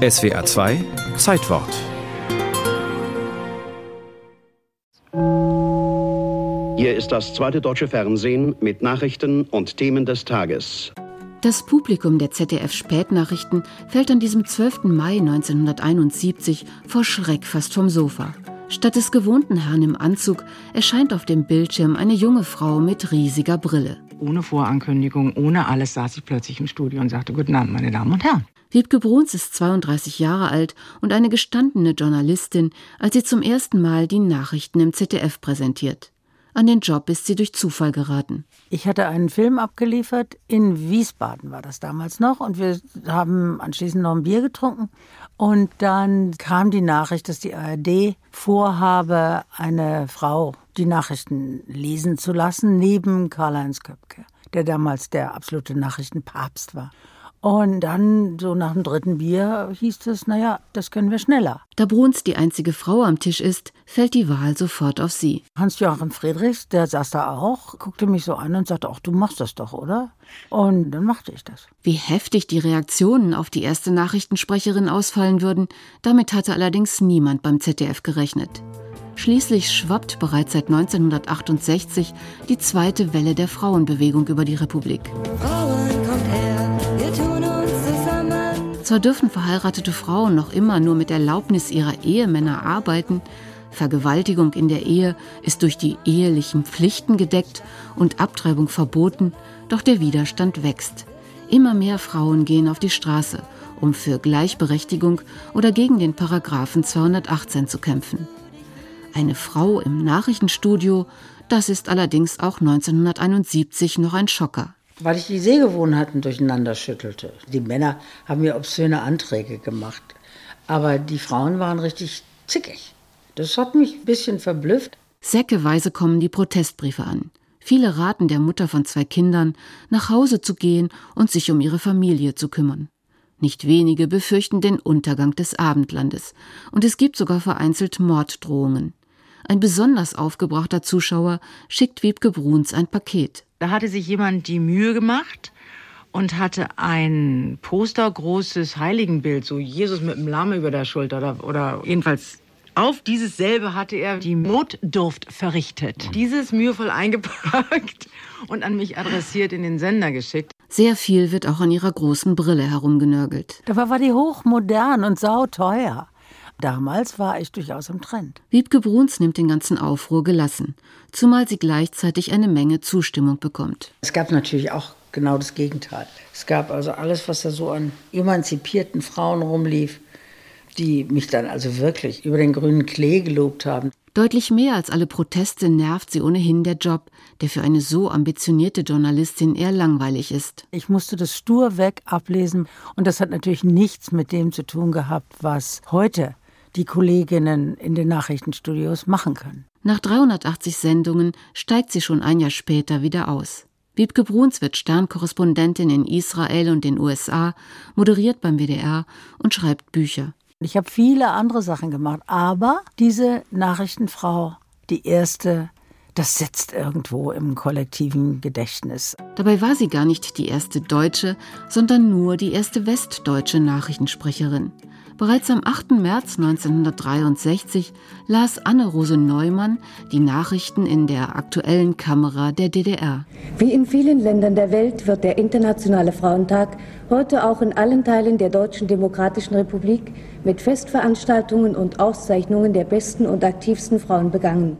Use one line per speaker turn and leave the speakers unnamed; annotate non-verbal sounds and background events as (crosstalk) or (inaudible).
SWR 2 Zeitwort.
Hier ist das zweite deutsche Fernsehen mit Nachrichten und Themen des Tages.
Das Publikum der ZDF-Spätnachrichten fällt an diesem 12. Mai 1971 vor Schreck fast vom Sofa. Statt des gewohnten Herrn im Anzug erscheint auf dem Bildschirm eine junge Frau mit riesiger Brille.
Ohne Vorankündigung, ohne alles saß ich plötzlich im Studio und sagte, Guten Abend, meine Damen und Herren.
Wiebke Bruns ist 32 Jahre alt und eine gestandene Journalistin, als sie zum ersten Mal die Nachrichten im ZDF präsentiert. An den Job ist sie durch Zufall geraten.
Ich hatte einen Film abgeliefert, in Wiesbaden war das damals noch, und wir haben anschließend noch ein Bier getrunken. Und dann kam die Nachricht, dass die ARD vorhabe, eine Frau die Nachrichten lesen zu lassen, neben Karl-Heinz Köpke, der damals der absolute Nachrichtenpapst war. Und dann, so nach dem dritten Bier, hieß es, naja, das können wir schneller.
Da Bruns die einzige Frau am Tisch ist, fällt die Wahl sofort auf sie.
Hans-Joachim Friedrichs, der saß da auch, guckte mich so an und sagte, ach, du machst das doch, oder? Und dann machte ich das.
Wie heftig die Reaktionen auf die erste Nachrichtensprecherin ausfallen würden, damit hatte allerdings niemand beim ZDF gerechnet. Schließlich schwappt bereits seit 1968 die zweite Welle der Frauenbewegung über die Republik.
Frauen,
Zwar dürfen verheiratete Frauen noch immer nur mit Erlaubnis ihrer Ehemänner arbeiten, Vergewaltigung in der Ehe ist durch die ehelichen Pflichten gedeckt und Abtreibung verboten, doch der Widerstand wächst. Immer mehr Frauen gehen auf die Straße, um für Gleichberechtigung oder gegen den Paragraphen 218 zu kämpfen. Eine Frau im Nachrichtenstudio, das ist allerdings auch 1971 noch ein Schocker.
Weil ich die Sehgewohnheiten durcheinander schüttelte. Die Männer haben mir obszöne Anträge gemacht. Aber die Frauen waren richtig zickig. Das hat mich ein bisschen verblüfft.
Säckeweise kommen die Protestbriefe an. Viele raten der Mutter von zwei Kindern, nach Hause zu gehen und sich um ihre Familie zu kümmern. Nicht wenige befürchten den Untergang des Abendlandes, und es gibt sogar vereinzelt Morddrohungen. Ein besonders aufgebrachter Zuschauer schickt Wiebke Bruns ein Paket.
Da hatte sich jemand die Mühe gemacht und hatte ein postergroßes Heiligenbild, so Jesus mit einem Lamm über der Schulter oder, oder jedenfalls auf dieses selbe hatte er die Notdurft verrichtet. Dieses mühevoll eingepackt (laughs) und an mich adressiert in den Sender geschickt.
Sehr viel wird auch an ihrer großen Brille herumgenörgelt.
Dabei war die hochmodern und sauteuer. Damals war ich durchaus im Trend.
Wiebke Bruns nimmt den ganzen Aufruhr gelassen, zumal sie gleichzeitig eine Menge Zustimmung bekommt.
Es gab natürlich auch genau das Gegenteil. Es gab also alles, was da so an emanzipierten Frauen rumlief, die mich dann also wirklich über den grünen Klee gelobt haben.
Deutlich mehr als alle Proteste nervt sie ohnehin der Job, der für eine so ambitionierte Journalistin eher langweilig ist.
Ich musste das stur weg ablesen und das hat natürlich nichts mit dem zu tun gehabt, was heute die Kolleginnen in den Nachrichtenstudios machen können.
Nach 380 Sendungen steigt sie schon ein Jahr später wieder aus. Wiebke Bruns wird Sternkorrespondentin in Israel und den USA, moderiert beim WDR und schreibt Bücher.
Ich habe viele andere Sachen gemacht, aber diese Nachrichtenfrau, die erste, das sitzt irgendwo im kollektiven Gedächtnis.
Dabei war sie gar nicht die erste deutsche, sondern nur die erste westdeutsche Nachrichtensprecherin. Bereits am 8. März 1963 las Anne-Rose Neumann die Nachrichten in der aktuellen Kamera der DDR.
Wie in vielen Ländern der Welt wird der Internationale Frauentag heute auch in allen Teilen der Deutschen Demokratischen Republik mit Festveranstaltungen und Auszeichnungen der besten und aktivsten Frauen begangen.